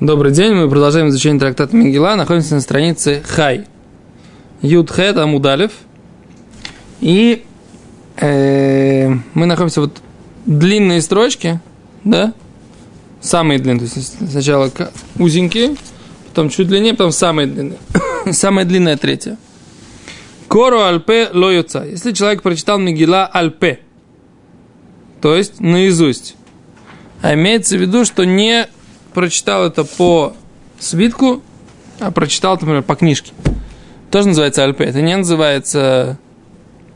Добрый день, мы продолжаем изучение трактата Мегила, находимся на странице Хай. Юд Хэ, там Удалев. И э, мы находимся вот длинные строчки, да? Самые длинные, то есть сначала узенькие, потом чуть длиннее, потом самые длинные. Самая длинная третья. Кору альпе лоюца. Если человек прочитал Мегила альпе, то есть наизусть, а имеется в виду, что не прочитал это по свитку, а прочитал, например, по книжке. Тоже называется альпе. Это не называется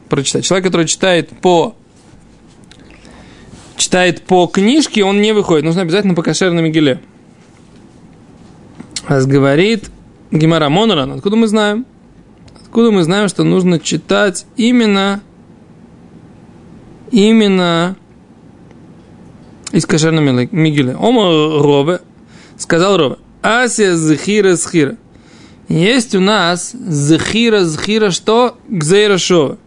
прочитать. Человек, который читает по читает по книжке, он не выходит. Нужно обязательно по кошерной мигеле. Раз говорит Гимара Моноран, откуда мы знаем? Откуда мы знаем, что нужно читать именно именно из кошерной мигеле. Ома Рове, сказал Рове, Ася Захира Схира. Есть у нас Захира Захира что? Гзейра Шова.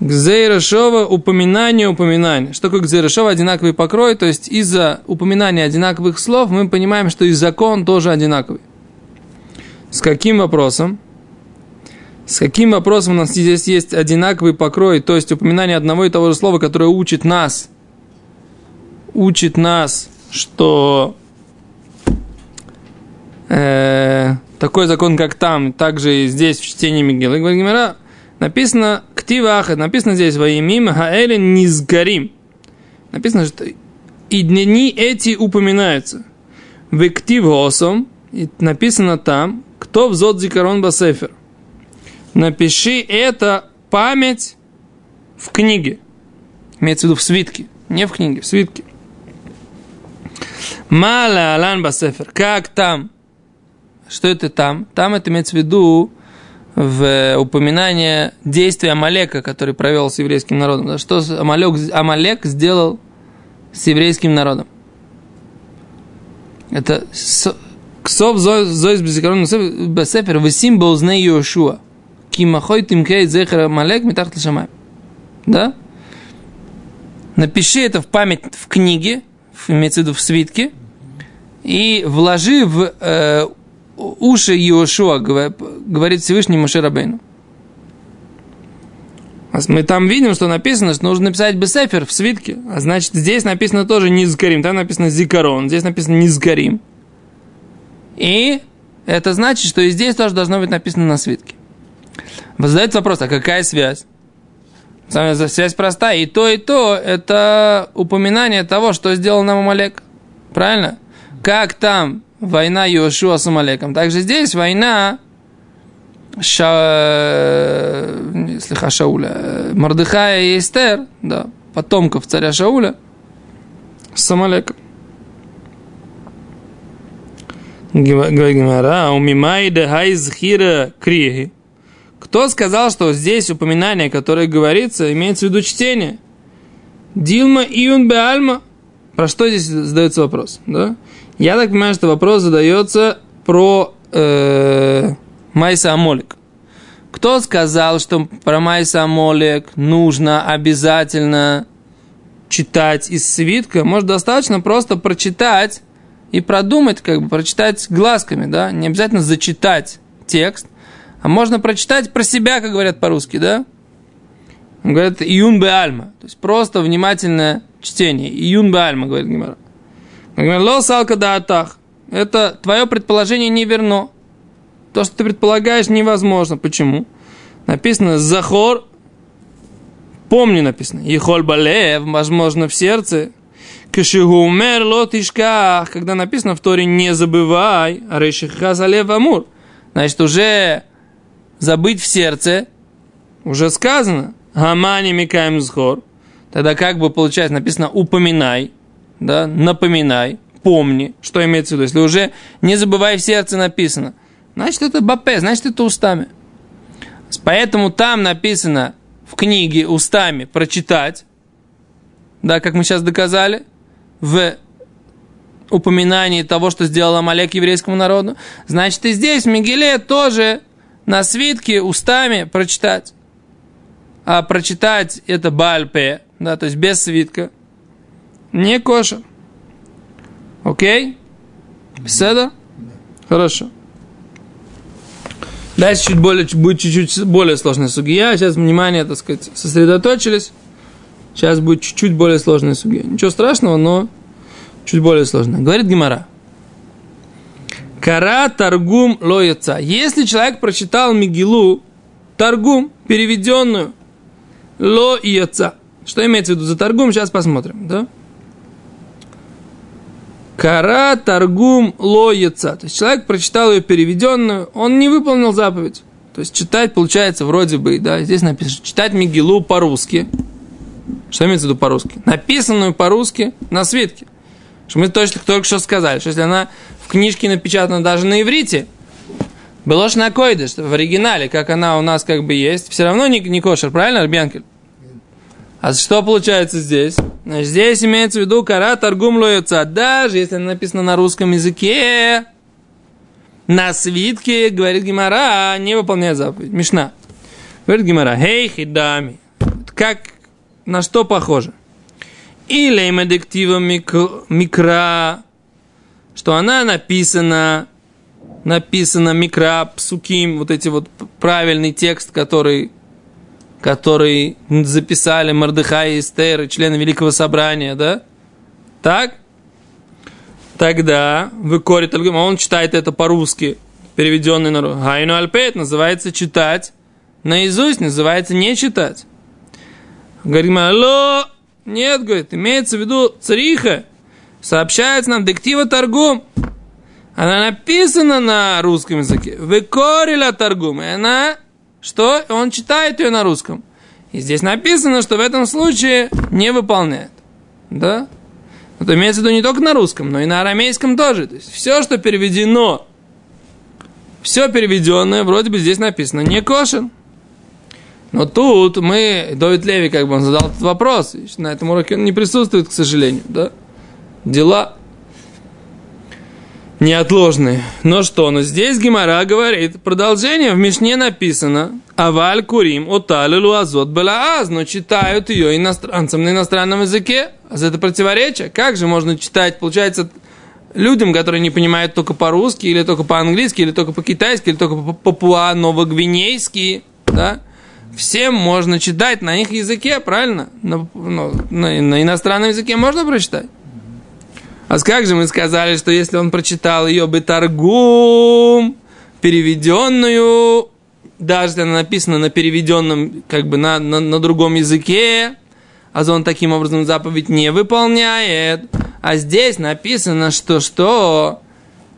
Гзейра Шова – упоминание, упоминание. Что такое Гзейра? Одинаковый покрой, то есть из-за упоминания одинаковых слов мы понимаем, что и закон тоже одинаковый. С каким вопросом? С каким вопросом у нас здесь есть одинаковый покрой, то есть упоминание одного и того же слова, которое учит нас учит нас, что э, такой закон, как там, также и здесь в чтении Мигелы, Гимара, написано «Ктива ахад», написано здесь «Ваимим хаэлин низгарим». Написано, что и дни эти упоминаются. В «Ктив осом» написано там «Кто взот зикарон басефер». Напиши это память в книге. Имеется в виду в свитке. Не в книге, в свитке. Мала Алан Басефер. Как там? Что это там? Там это имеется в виду в упоминание действия Амалека, который провел с еврейским народом. Что Амалек, Амалек сделал с еврейским народом? Это Ксов зоис безикарон бесефер весим боузне Йошуа. Кимахой тимкей зехер Амалек метахт лшамай. Да? Напиши это в память в книге, имеется в виду в свитке, и вложи в э, уши Иошуа, говорит Всевышний Моше Рабейну. Мы там видим, что написано, что нужно написать бесефер в свитке. А значит, здесь написано тоже низгарим. Там написано зикарон. Здесь написано низгарим. И это значит, что и здесь тоже должно быть написано на свитке. Задается вопрос, а какая связь? Связь простая. И то, и то – это упоминание того, что сделал нам Амалек. Правильно? Как там война Йошуа с Амалеком, также здесь война Ша... слегка Шауля, Мордыхая и Эстер, да, потомков царя Шауля с Амалеком. Говорит Гимара, у Мимайда Хайзхира Криги. Кто сказал, что здесь упоминание, которое говорится, имеется в виду чтение? Дилма Июн Беальма. Про что здесь задается вопрос? Да? Я так понимаю, что вопрос задается про э, Майса Амолик. Кто сказал, что про Майса Амолик нужно обязательно читать из свитка? Может, достаточно просто прочитать и продумать, как бы прочитать глазками, да? Не обязательно зачитать текст, а можно прочитать про себя, как говорят по-русски, да? Говорят, июн бе альма. То есть просто внимательное чтение. Июн бе альма, говорит Гимара. Ло салка да атах. Это твое предположение не верно. То, что ты предполагаешь, невозможно. Почему? Написано захор, помни написано, Ехоль балев, возможно, в сердце. Кашигумер лотишках, когда написано в Торе не забывай, а решиха залев амур. Значит, уже забыть в сердце, уже сказано, гамани микаем схор. Тогда как бы получается написано упоминай, да, напоминай, помни, что имеется в виду. Если уже не забывай в сердце написано, значит это бапе, значит это устами. Поэтому там написано в книге устами прочитать, да, как мы сейчас доказали, в упоминании того, что сделал Амалек еврейскому народу, значит и здесь в Мигеле тоже на свитке устами прочитать. А прочитать это бальпе, да, то есть без свитка, не кошер. Окей? Беседа? Хорошо. Дальше чуть более, будет чуть-чуть более сложная сугия. Сейчас, внимание, так сказать, сосредоточились. Сейчас будет чуть-чуть более сложная сугия. Ничего страшного, но чуть более сложная. Говорит Гимара. Кара торгум лояца. Если человек прочитал Мигилу, торгум, переведенную, лояца. Что имеется в виду за торгум, сейчас посмотрим, да? Кара торгум лояца. То есть человек прочитал ее переведенную, он не выполнил заповедь. То есть читать получается вроде бы, да, здесь написано, читать Мигилу по-русски. Что имеется в виду по-русски? Написанную по-русски на свитке. Что мы точно только что сказали, что если она в книжке напечатана даже на иврите, было на койдыш, в оригинале, как она у нас как бы есть, все равно не, не кошер, правильно, Арбянкель? А что получается здесь? Значит, здесь имеется в виду кара торгум лоется. Даже если она написана на русском языке, на свитке, говорит Гимара, не выполняет заповедь. Мишна. Говорит Гимара, хей хидами. Как, на что похоже? Или медиктива микра, что она написана, написана микра, псуким, вот эти вот правильный текст, который который записали Мордыхай и Эстер, и члены Великого Собрания, да? Так? Тогда вы корит он читает это по-русски, переведенный на. Гайну Альпет называется читать наизусть, называется не читать. Говорим, алло, нет, говорит, имеется в виду цариха, сообщается нам диктива торгум. Она написана на русском языке. Вы корила торгум. И она что он читает ее на русском. И здесь написано, что в этом случае не выполняет. Да? Это имеется в виду не только на русском, но и на арамейском тоже. То есть все, что переведено, все переведенное, вроде бы здесь написано, не кошен. Но тут мы, Довид Леви, как бы он задал этот вопрос, на этом уроке он не присутствует, к сожалению, да? Дела неотложные. Но что? Но здесь Гимара говорит, продолжение в Мишне написано, Аваль Курим Оталилу Азот Белааз, но читают ее иностранцам на иностранном языке. А это противоречие. Как же можно читать, получается, людям, которые не понимают только по-русски, или только по-английски, или только по-китайски, или только по-папуа-новогвинейски, да? Всем можно читать на их языке, правильно? На, ну, на, на иностранном языке можно прочитать. А как же мы сказали, что если он прочитал ее бы торгум, переведенную, даже если она написана на переведенном, как бы на, на, на другом языке, а он таким образом заповедь не выполняет. А здесь написано, что что?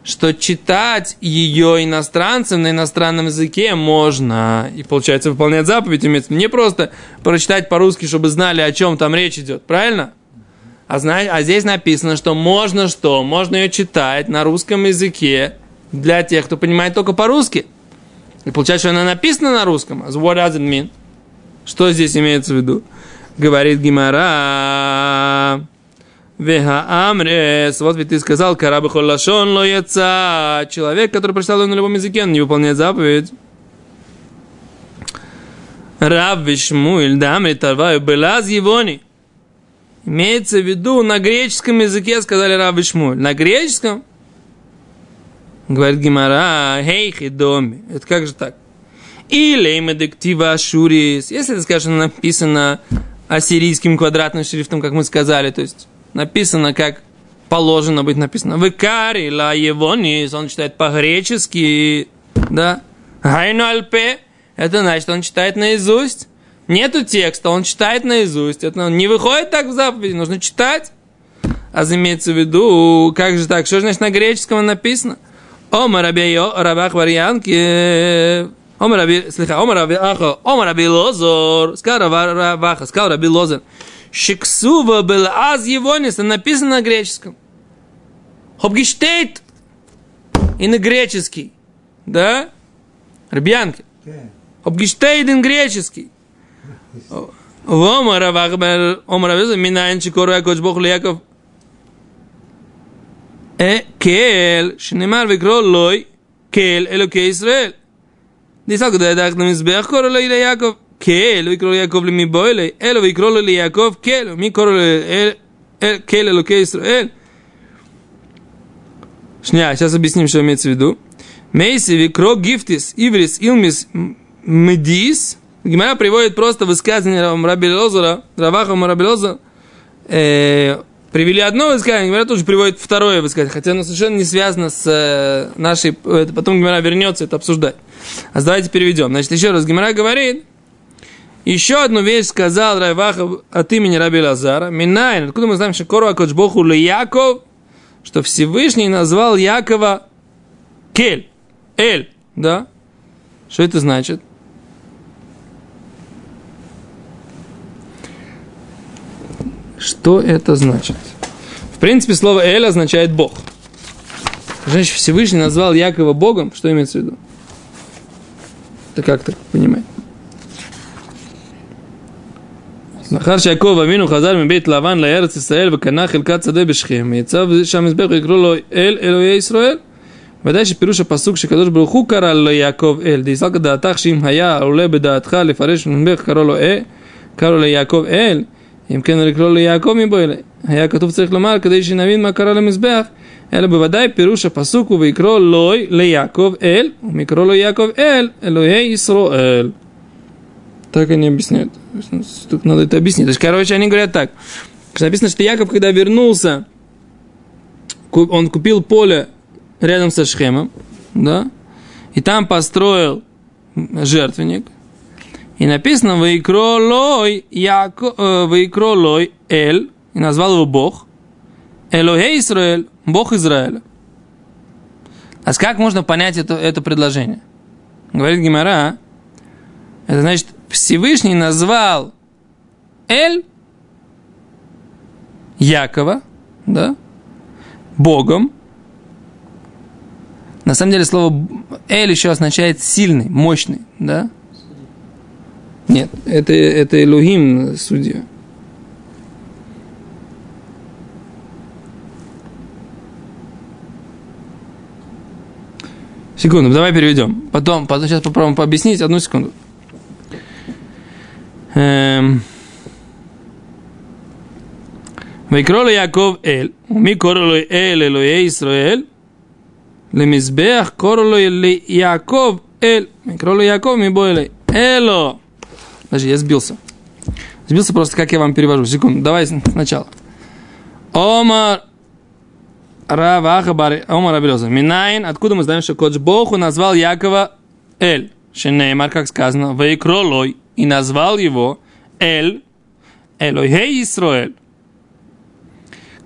Что читать ее иностранцам на иностранном языке можно. И получается выполнять заповедь. Не просто прочитать по-русски, чтобы знали, о чем там речь идет. Правильно? А, знаете, а здесь написано, что можно что? Можно ее читать на русском языке для тех, кто понимает только по-русски. И получается, что она написана на русском. What does it mean? Что здесь имеется в виду? Говорит Гимара. Веха Амрес. Вот ведь ты сказал, карабы холлашон лоеца. Человек, который прочитал на любом языке, он не выполняет заповедь. Рав Вишмуиль дамри тарваю белаз евони. Имеется в виду, на греческом языке сказали Рав Шмуль. На греческом? Говорит Гимара, хейхи доми. Это как же так? Или медиктива ашурис. Если это, скажем, написано ассирийским квадратным шрифтом, как мы сказали, то есть написано как положено быть написано. Викари ла евонис, он читает по-гречески, да? Хайну альпе, это значит, он читает наизусть. Нету текста, он читает наизусть. Это не выходит так в заповеди, нужно читать. А имеется в виду, как же так, что же значит на греческом написано? Ома раби рабах варианки. Ома раби, слиха, ома раби ахо, ома раби лозор. Сказал раби лозор. Шиксува был аз егонис, написано на греческом. Хобгиштейт и на греческий. Да? Рыбьянки. Хобгиштейден греческий. Вома Равахбер Омравиза Минанчи Коруя Кочбох Ляков э, Кел Шинемар Викро Лой Кел Элокей Исраэль. Дисаку Дайдах на Мизбех Кору Лой Яков. Келю и кролу Яков ли ми бойлей, элю и кролу ли Яков келю, ми кролу келю луке Исраэль. Шня, сейчас объясним, что имеется в виду. Мейси викро гифтис иврис илмис медис. Гимара приводит просто высказывание Раби Лозера, Равахама Раби Э, привели одно высказывание, Гимара тоже приводит второе высказывание, хотя оно совершенно не связано с э, нашей... Это потом Гимара вернется это обсуждать. А давайте переведем. Значит, еще раз, Гимара говорит, еще одну вещь сказал Райваха от имени Раби Лазара. Минайн, откуда мы знаем, что Кору Акочбоху Яков, что Всевышний назвал Якова Кель, Эль, да? Что это значит? Что это значит? В принципе, слово Эль означает Бог. Значит, Всевышний назвал Якова Богом. Что имеется в виду? Это как так понимать? לאחר שיעקב אבינו חזר מבית לבן לארץ ישראל וקנה חלקת שדה בשכם, יצב שם מזבח ויקראו לו אל אלוהי ישראל. ודאי שפירוש הפסוק שקדוש ברוך הוא קרא לו יעקב אל, דיסלקא דעתך שאם היה עולה בדעתך לפרש מזבח קרא לו אה, קרא לו ליעקב אל, אם כן לקרוא לו יעקב מבוא אלי. היה כתוב צריך לומר כדי שנבין מה קרה למזבח, אלא בוודאי פירוש הפסוק הוא ויקרוא לוי ליעקב אל, ומקרוא לו יעקב אל, אלוהי ישראל. Так они объясняют. Тут надо это объяснить. То есть, короче, они говорят так. Написано, что Яков, когда вернулся, он купил поле рядом со Шхемом, да, и там построил жертвенник. И написано «Ваикролой Яко, э, Ваикролой Эль», и назвал его Бог, «Элохей Израиль», Бог Израиля. А как можно понять это, это предложение? Говорит Гимара, это значит, Всевышний назвал Эль Якова, да, Богом. На самом деле слово Эль еще означает сильный, мощный, да? Нет, это, это Элухим судья. Секунду, давай переведем. Потом, потом сейчас попробуем пообъяснить. Одну секунду. ויקרא לו יעקב אל, ומי קורא לו אל אלוהי ישראל? למזבח קורא לו ליעקב אל, ויקרא לו יעקב מבוא אלי. Эло. Подожди, я сбился. Сбился просто, как я вам перевожу. Секунду, давай сначала. Омар Рава Ахабар, Омар Абелеза. Минайн, откуда мы знаем, что Кодж Богу назвал Якова Эль? Шенеймар, как сказано, Вейкролой, и назвал его Эль, Элохей Исроэль.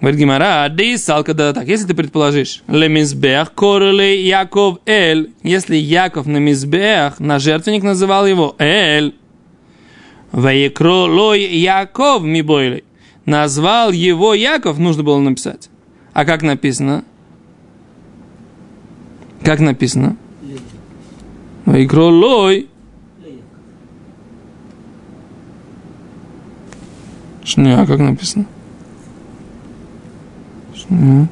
Говорит Гимара, Дейсал, когда так, если ты предположишь, Лемизбех, Короле Яков Эль, если Яков на Мизбех, на жертвенник называл его Эль, Ваекро Лой Яков Мибойли, назвал его Яков, нужно было написать. А как написано? Как написано? Ваекро Лой Шне, а как написано? Шне.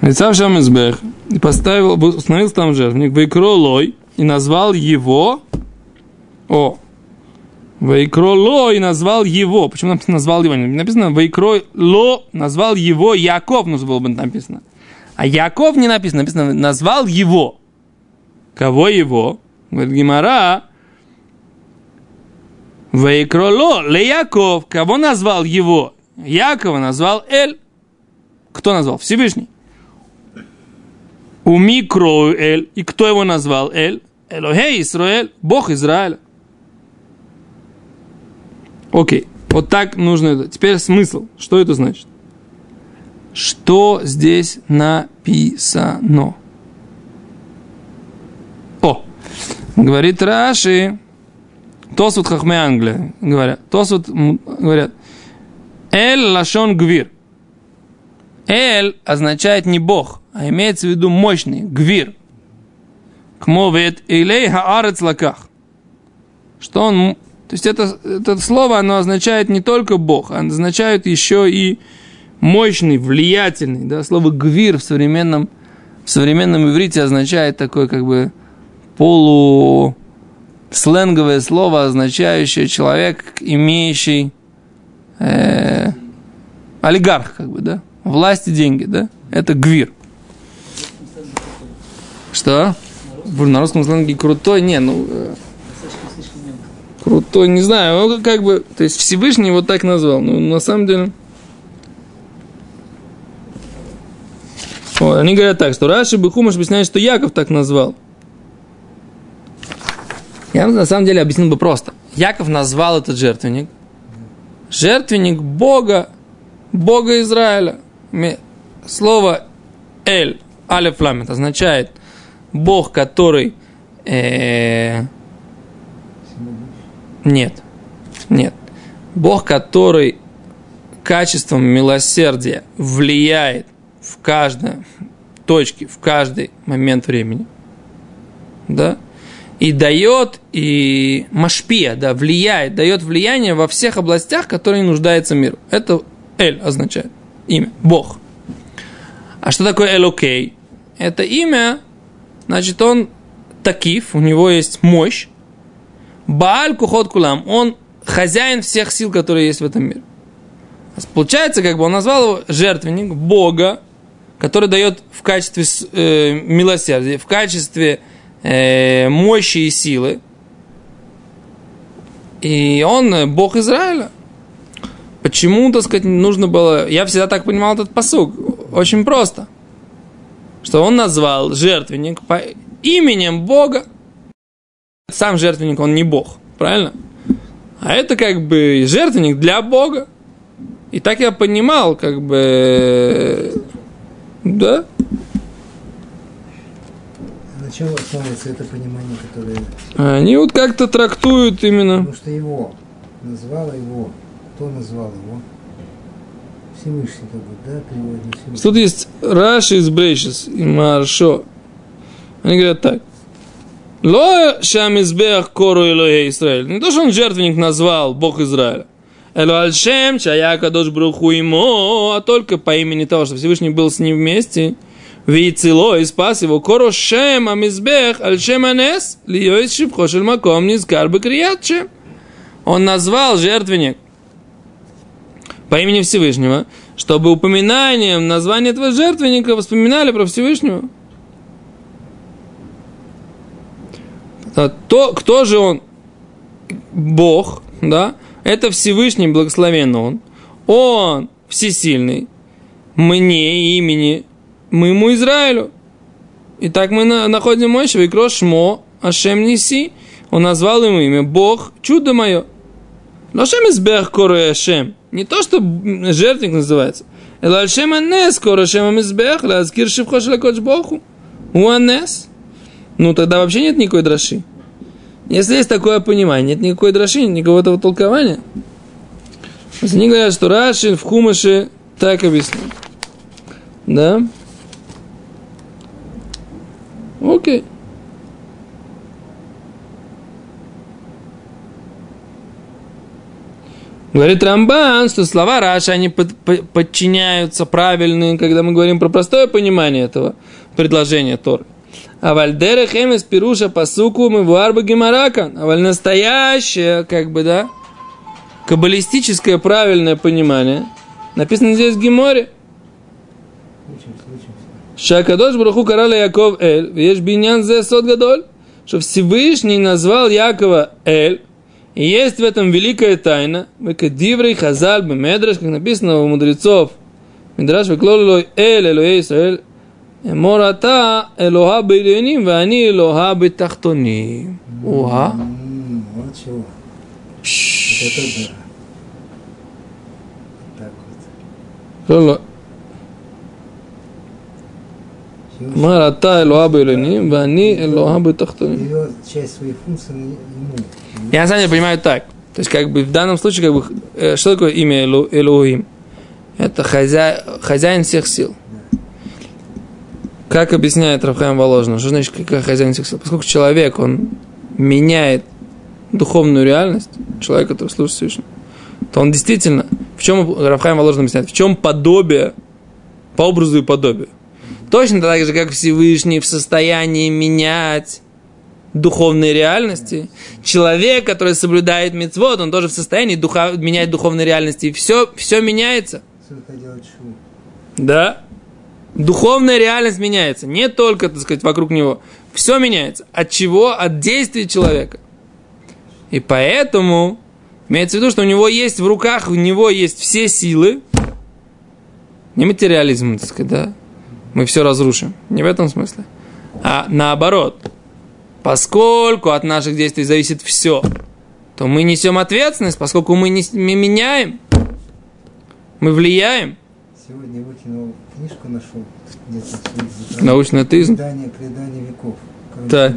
Лицав Шамизбех и поставил, установил там жертвенник, выкро лой и назвал его о Вайкро Ло и назвал его. Почему написано назвал его? Написано Вайкро Ло назвал его Яков, нужно было бы написано. А Яков не написано, написано назвал его. Кого его? Говорит Гимара. Вайкро Ло Ле Яков. Кого назвал его? Якова назвал Эль. Кто назвал? Всевышний. У микро Эль. И кто его назвал Эль? Элохей Исраэль, Бог Израиля. Окей, вот так нужно. Теперь смысл. Что это значит? Что здесь написано? О, говорит Раши, Тосут Хахме Англия, говорят, Тосут говорят, Эль Лашон Гвир. Эль означает не Бог, а имеется в виду мощный, Гвир. Кмовет Илей Хаарец Лаках. Что он есть это, это слово, оно означает не только Бог, оно означает еще и мощный, влиятельный. Да? Слово «гвир» в современном в современном иврите означает такое как бы полу сленговое слово, означающее человек, имеющий э, олигарх, как бы, да, власть и деньги, да, это гвир. Что? На русском сленге крутой, не, ну, крутой, не знаю, ну, как бы, то есть Всевышний его так назвал, но на самом деле... О, они говорят так, что Раши Бехумаш объясняет, что Яков так назвал. Я на самом деле объяснил бы просто. Яков назвал этот жертвенник. Жертвенник Бога, Бога Израиля. Слово Эль, Алеф Ламет, означает Бог, который... Э, нет, нет. Бог, который качеством милосердия влияет в каждой точке, в каждый момент времени. Да? и дает, и машпия, да, влияет, дает влияние во всех областях, которые нуждается мир. Это Эль означает имя, Бог. А что такое Элокей? Это имя, значит, он такив, у него есть мощь. Бааль Кухот Кулам, он хозяин всех сил, которые есть в этом мире. Получается, как бы он назвал его жертвенник Бога, который дает в качестве э, милосердия, в качестве э, мощи и силы. И он Бог Израиля. Почему, так сказать, нужно было... Я всегда так понимал этот посуг. Очень просто. Что он назвал жертвенник по именем Бога. Сам жертвенник, он не Бог. Правильно? А это как бы жертвенник для Бога. И так я понимал, как бы... Да? чем основывается это понимание, которое... Они вот как-то трактуют именно... Потому что его, назвала его, кто назвал его? Всевышний как бы, да, переводит Всевышний. Тут есть Раши из Брейшис и Маршо. Они говорят так. Ло шамизбех кору Элоя Израиль. Не то, что он жертвенник назвал Бог Израиля. Эло альшем чаяка дош бруху ему, а только по имени того, что Всевышний был с ним вместе. Вицело и спас его. Кору шем амизбех альшем анес лио из шипхо шельмаком низкар бы криятшем. Он назвал жертвенник по имени Всевышнего, чтобы упоминанием названия этого жертвенника вспоминали про Всевышнего. То, кто же он? Бог, да? Это Всевышний, благословен Он. Он всесильный. Мне имени моему Израилю. И так мы на, находим Мойша, Викро Шмо, Ашем Ниси. Он назвал ему имя Бог, чудо мое. Лошем избех кору Ашем. Не то, что жертвник называется. Эло Ашем Анес, кору Ашем избех, лазкир шивхо шлакоч Богу. У Анес. Ну, тогда вообще нет никакой драши. Если есть такое понимание, нет никакой драши, никакого этого толкования. Они говорят, что Рашин в Хумаше так объясняет. Да? Окей. Говорит Рамбан, что слова Раша, они под, подчиняются правильные, когда мы говорим про простое понимание этого предложения Торы. А вальдера хемес пируша пасуку мы варба гемарака. А валь настоящее, как бы, да, каббалистическое правильное понимание. Написано здесь в Геморе. Шакадош Браху Карала Яков Эль, веш биньян зе сот гадоль, что Всевышний назвал Якова Эль, и есть в этом великая тайна, Векадиврей Хазаль Бемедраш, как написано у мудрецов, Медраш Веклолой Эль, Элоэ Исраэль, אמור אתה אלוהה בעליונים ואני אלוהה בתחתונים. וואה. Вот чего. Вот это да. Так вот. לא, לא. אמר אתה אלוהה בעליונים ואני אלוהה בתחתונים. Ее часть своей функции ему. Я на самом деле понимаю так. То есть, как бы в данном случае, как бы, э, что такое имя Элу, Элуим? Это хозя... хозяин всех сил. Как объясняет Рафхайм Воложин, что значит как хозяин сил? Поскольку человек, он меняет духовную реальность, человек, который служит Всевышнему, то он действительно, в чем Рафхайм Воложин объясняет, в чем подобие, по образу и подобию. Точно так же, как Всевышний в состоянии менять духовные реальности. Человек, который соблюдает мецвод, он тоже в состоянии духа, менять духовные реальности. И все, все меняется. Да. Духовная реальность меняется. Не только, так сказать, вокруг него. Все меняется. От чего? От действий человека. И поэтому имеется в виду, что у него есть в руках, у него есть все силы. Не материализм, так сказать, да? Мы все разрушим. Не в этом смысле. А наоборот. Поскольку от наших действий зависит все, то мы несем ответственность, поскольку мы, не, меняем, мы влияем. Сегодня выкинул книжку, нашел где-то. Научный атеизм? Предание, предание веков. Так.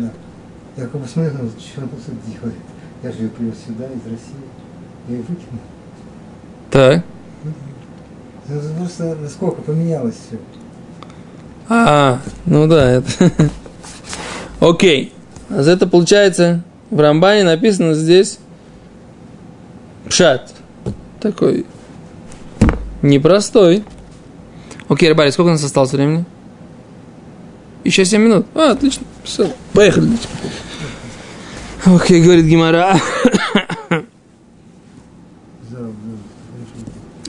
Я как бы смотрел, что он тут делает. Я же ее привез сюда, из России. Я ее выкинул. Так. Ну, просто насколько поменялось все. А, ну да, это... Окей. А за это получается, в Рамбане написано здесь пшат. Такой непростой. Окей, Рыбари, сколько у нас осталось времени? Еще 7 минут. А, отлично. Все, поехали. Окей, говорит Гимара.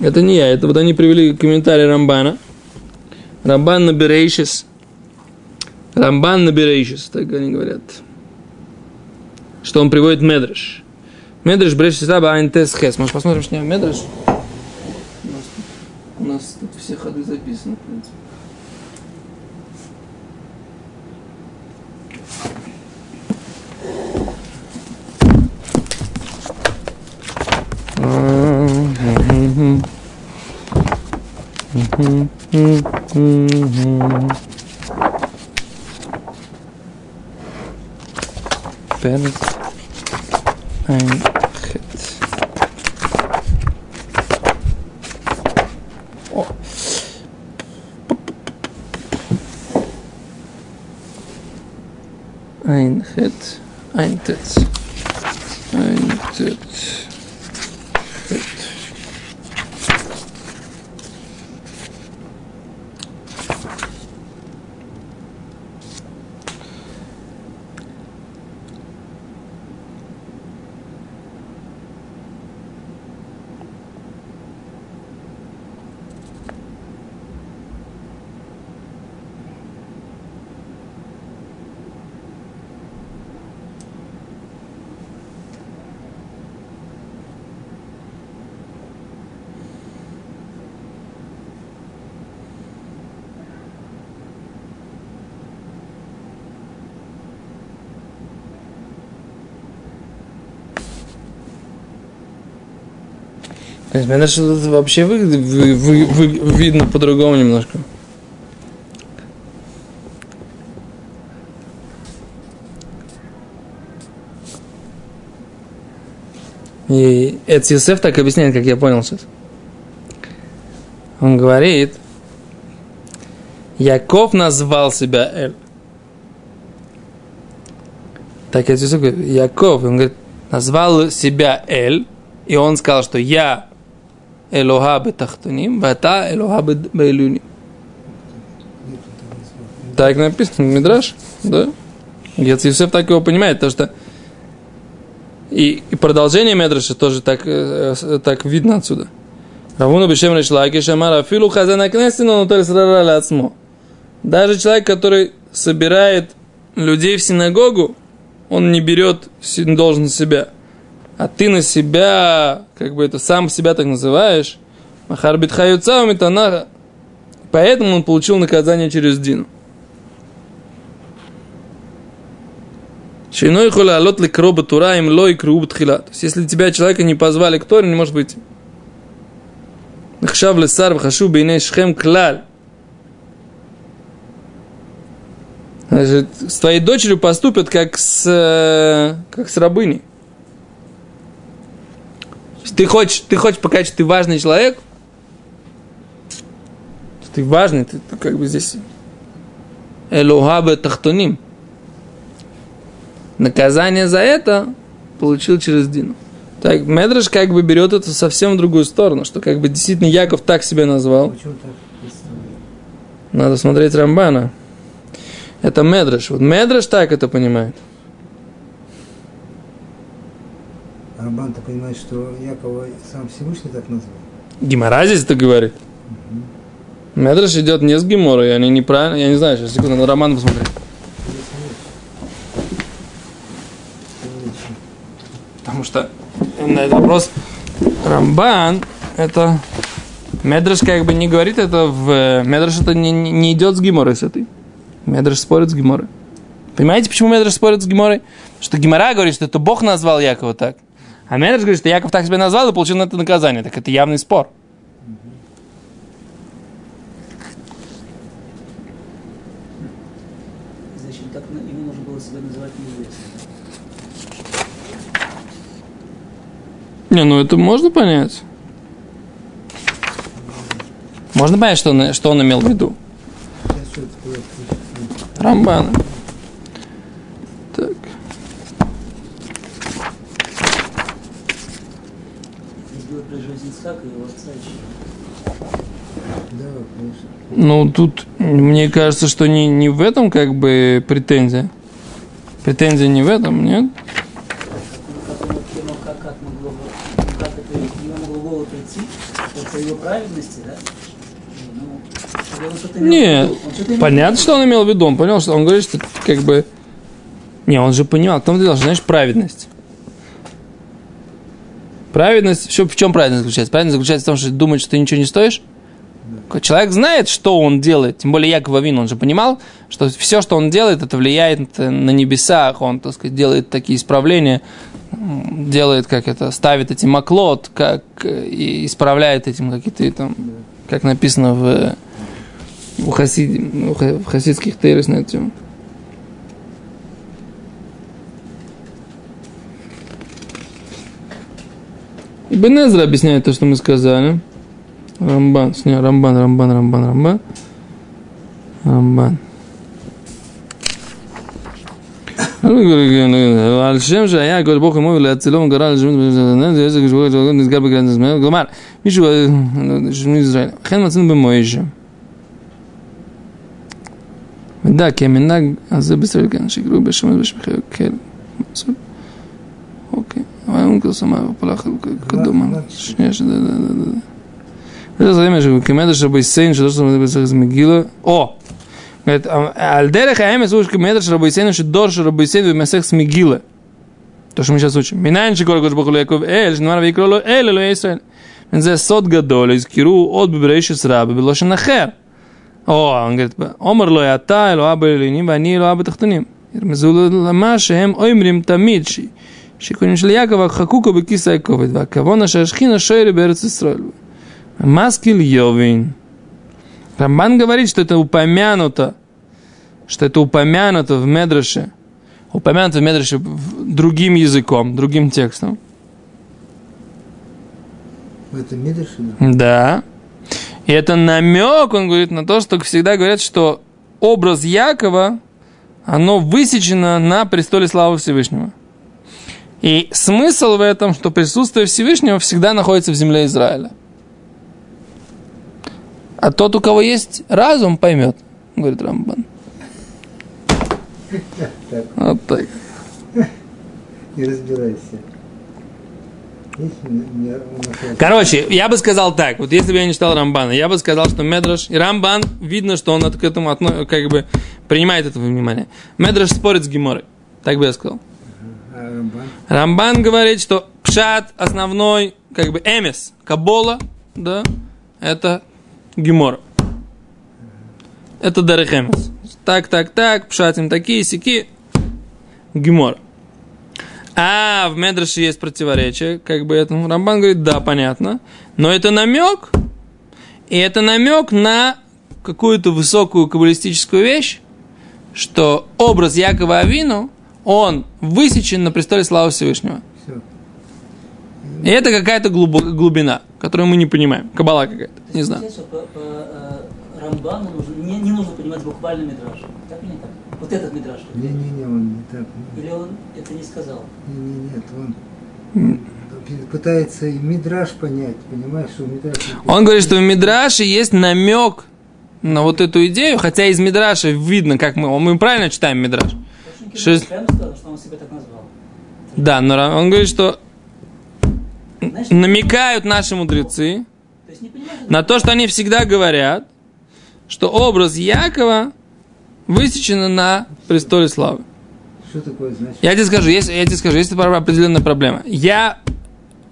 Это не я, это вот они привели комментарий Рамбана. Рамбан наберейшис. Рамбан наберейшис, так они говорят что он приводит Медреш. Медреш Бреш Саба Айн Тес Хес. Может, посмотрим, что Медреш? Нас, тут все ходы записаны, в принципе. Pera. Tet, ein Tet, ein Tet. Ein Tit. То есть, мне даже вообще вы, вы, вы, вы, видно по-другому немножко. И Эд Юсеф так объясняет, как я понял сейчас. Он говорит, Яков назвал себя Эль. Так Эд Юсеф говорит, Яков, он говорит, назвал себя Эль, и он сказал, что я Элоха бетахтуним, вата Элоха бейлюним. Так написано Мидраш, да? Яцисев так его понимает, потому что и, и продолжение Медраша тоже так, так видно отсюда. Равуна Бешем Решлаки Шамара Филу Хазана Кнестина Нутель. Даже человек, который собирает людей в синагогу, он не берет должен себя а ты на себя, как бы это сам себя так называешь, Махар Битхаюца Митана, поэтому он получил наказание через Дину. Шиной хуля алот ли кроба тура им лой круб тхила. То есть, если тебя человека не позвали к Торе, не может быть. Нахшав лесар вхашу бейней шхем клаль. Значит, с твоей дочерью поступят как с, э, как с рабыней. Ты хочешь, ты хочешь показать, что ты важный человек? Что ты важный, ты, ты как бы здесь Элохабе Тахтуним. Наказание за это получил через Дину. Так, Медраш как бы берет это совсем в другую сторону, что как бы действительно Яков так себя назвал. Надо смотреть Рамбана. Это Медраш. Вот Медраш так это понимает. Рамбан-то понимает, что Якова сам Всевышний так назвал. Гимара здесь это говорит. Медраш идет не с Гиморой, они неправильно, я не знаю, сейчас секунду, на Роман посмотреть. Потому что на этот вопрос Рамбан это Медраш как бы не говорит это в... Медраш это не, не идет с Гиморой с этой. Медраш спорит с Гиморой. Понимаете, почему Медраш спорит с Гиморой? Что Гимора говорит, что это Бог назвал Якова так. А Медраш говорит, что Яков так себя назвал и получил на это наказание. Так это явный спор. Значит, так ему нужно было себя называть неизвестным. Не, ну это можно понять. Можно понять, что он, что он имел в виду. Рамбана. Так. Сделать про жизнь Исхака и его отца еще. Да, конечно. Ну, тут, мне кажется, что не, не в этом как бы претензия. Претензия не в этом, нет? Нет, понятно, что он имел в виду. Он понял, что он говорит, что как бы... Не, он же понимал, в том дело, знаешь, праведность. Праведность, еще в чем праведность заключается? Праведность заключается в том, что думать, что ты ничего не стоишь. Человек знает, что он делает, тем более Яков Авин, он же понимал, что все, что он делает, это влияет на небесах, он, так сказать, делает такие исправления, делает, как это, ставит эти маклот, как и исправляет этим какие-то там, как написано в, в, хасиде, в ха- в хасидских тейрес на тему. Ибн объясняет то, что мы сказали. Рамбан, сня, Рамбан, Рамбан, Рамбан, Рамбан. Рамбан. Альшем же я, говорю, Бог ему, для целом гора, Гомар, Мишу, Израиль, Хен Мацин бы мой же. Да, кеминаг, а за быстро, конечно, грубо, что мы бешмехаю, кель. Окей. А он косома, полахал, как дома. Шнеш, да, да, да, да. Это время же Кемеда Шабайсейн, что должен быть из Мегила. О! Говорит, Альдереха Эмес Уж Кемеда Шабайсейн, что должен Шабайсейн в Месех с Мегила. То, что мы сейчас учим. Минайн Шикор Гош Бахулу Яков Эль, Шнмар Викролу Эль, Элу Исраэль. Мензе Сот Гадолю из Киру от Бебрейши Сраба, Белошин Ахер. О, он говорит, Омар Ло Ята, Элу Аба Элюним, Вани Элу Аба Тахтуним. Ирмезу Лама Шем Оймрим Тамидши, Шиконим Шли Якова Хакука Бекиса Яковит, Вакавона Шашхина Шойри Берец Маскил Йовин. Рамбан говорит, что это упомянуто, что это упомянуто в Медраше, упомянуто в Медраше другим языком, другим текстом. Это или? Да. И это намек, он говорит, на то, что всегда говорят, что образ Якова, оно высечено на престоле славы Всевышнего. И смысл в этом, что присутствие Всевышнего всегда находится в земле Израиля. А тот, у кого есть разум, поймет, говорит Рамбан. Вот так. не разбирайся. Короче, я бы сказал так, вот если бы я не читал Рамбана, я бы сказал, что Медраш и Рамбан, видно, что он от- к этому отно- как бы принимает это внимание. Медраш спорит с Геморой, так бы я сказал. А Рамбан? Рамбан говорит, что пшат основной, как бы эмес, кабола, да, это Гемора. Это Дарехемес. Так, так, так, пшатим такие, сики, Гемора. А в Медраше есть противоречие, как бы этому. Рамбан говорит, да, понятно, но это намек, и это намек на какую-то высокую каббалистическую вещь, что образ Якова Авину, он высечен на престоле славы Всевышнего. Все. И это какая-то глубина, которую мы не понимаем. Кабала какая-то, не знаю. По, по, э, Рамбану нужно, не, не нужно понимать буквально метраж. Так или не так? Вот этот метраж. Не-не-не, он не так. Или он это не сказал? Не-не, нет, он пытается и мидраж понять, понимаешь, что мидраж... Он говорит, что в Мидраше есть намек на вот эту идею, хотя из Мидраша видно, как мы, мы правильно читаем Мидраш. Сказал, что он себя так назвал. Да, но он говорит, что намекают наши мудрецы на то, что они всегда говорят, что образ Якова высечен на престоле славы. Что такое значит? Я тебе скажу, есть, я тебе скажу, есть пр- определенная проблема. Я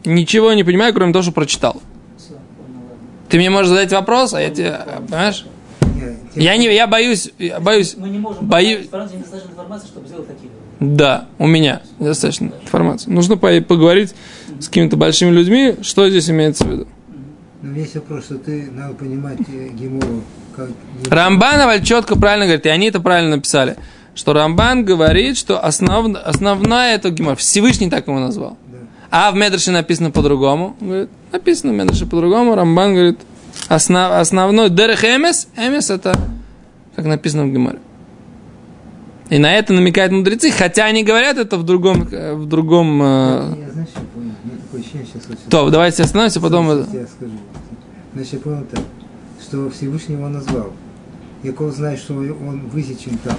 ничего не понимаю, кроме того, что прочитал. Ты мне можешь задать вопрос, а я тебе, понимаешь? Я не, я боюсь, я боюсь. Мы не можем Бою- понять, Франции недостаточно информации, чтобы сделать такие. Да, у меня достаточно информации. Нужно по- поговорить с какими-то большими людьми, что здесь имеется в виду. Но весь вопрос, что ты надо понимать э, Гемору как... Рамбан четко правильно говорит, и они это правильно написали, что Рамбан говорит, что основ, основная это гемор. Всевышний так его назвал. Да. А в Медрше написано по-другому. Говорит, написано в Медрше по-другому. Рамбан говорит, основ, основной дерех эмес, эмес это, как написано в Геморе. И на это намекают мудрецы, хотя они говорят это в другом, э, в другом... э, Я, знаешь, я понял. Такое ощущение сейчас... То, давайте остановимся, потом... Я скажу. Значит, я понял так, что Всевышний его назвал. Яков знает, что он высечен там.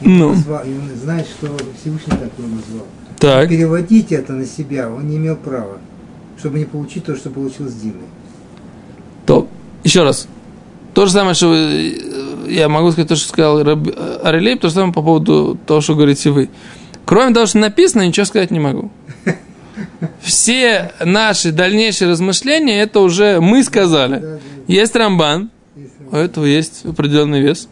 И он Ну. назвал- и он знает, что Всевышний так его назвал. Так. Переводить это на себя он не имел права, чтобы не получить то, что получил с Диной. То, еще раз. То же самое, что вы- э, я могу сказать, то, что сказал э, Арелей, то же самое по поводу того, что говорите вы. Кроме того, что написано, ничего сказать не могу. Все наши дальнейшие размышления, это уже мы сказали. Есть Рамбан, у этого есть определенный вес.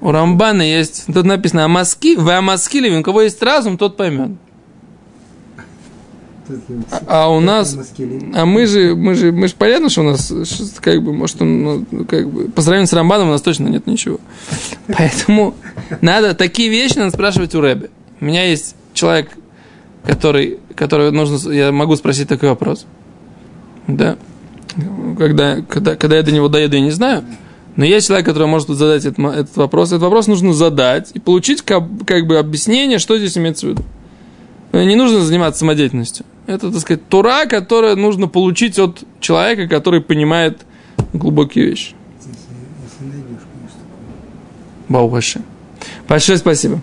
У Рамбана есть, тут написано, Амаски, вы Амаскилеви, у кого есть разум, тот поймет. А у нас, а мы же, мы же, мы же понятно, что у нас, как бы, может, ну, как бы, по сравнению с Рамбаном у нас точно нет ничего. Поэтому надо, такие вещи надо спрашивать у Рэбе. У меня есть человек, который, который нужно, я могу спросить такой вопрос. Да. Когда, когда, когда я до него доеду, я не знаю. Но есть человек, который может задать этот, этот вопрос. Этот вопрос нужно задать и получить как, как бы объяснение, что здесь имеется в виду. Не нужно заниматься самодеятельностью. Это, так сказать, тура, которая нужно получить от человека, который понимает глубокие вещи. Баубаши. Большое спасибо.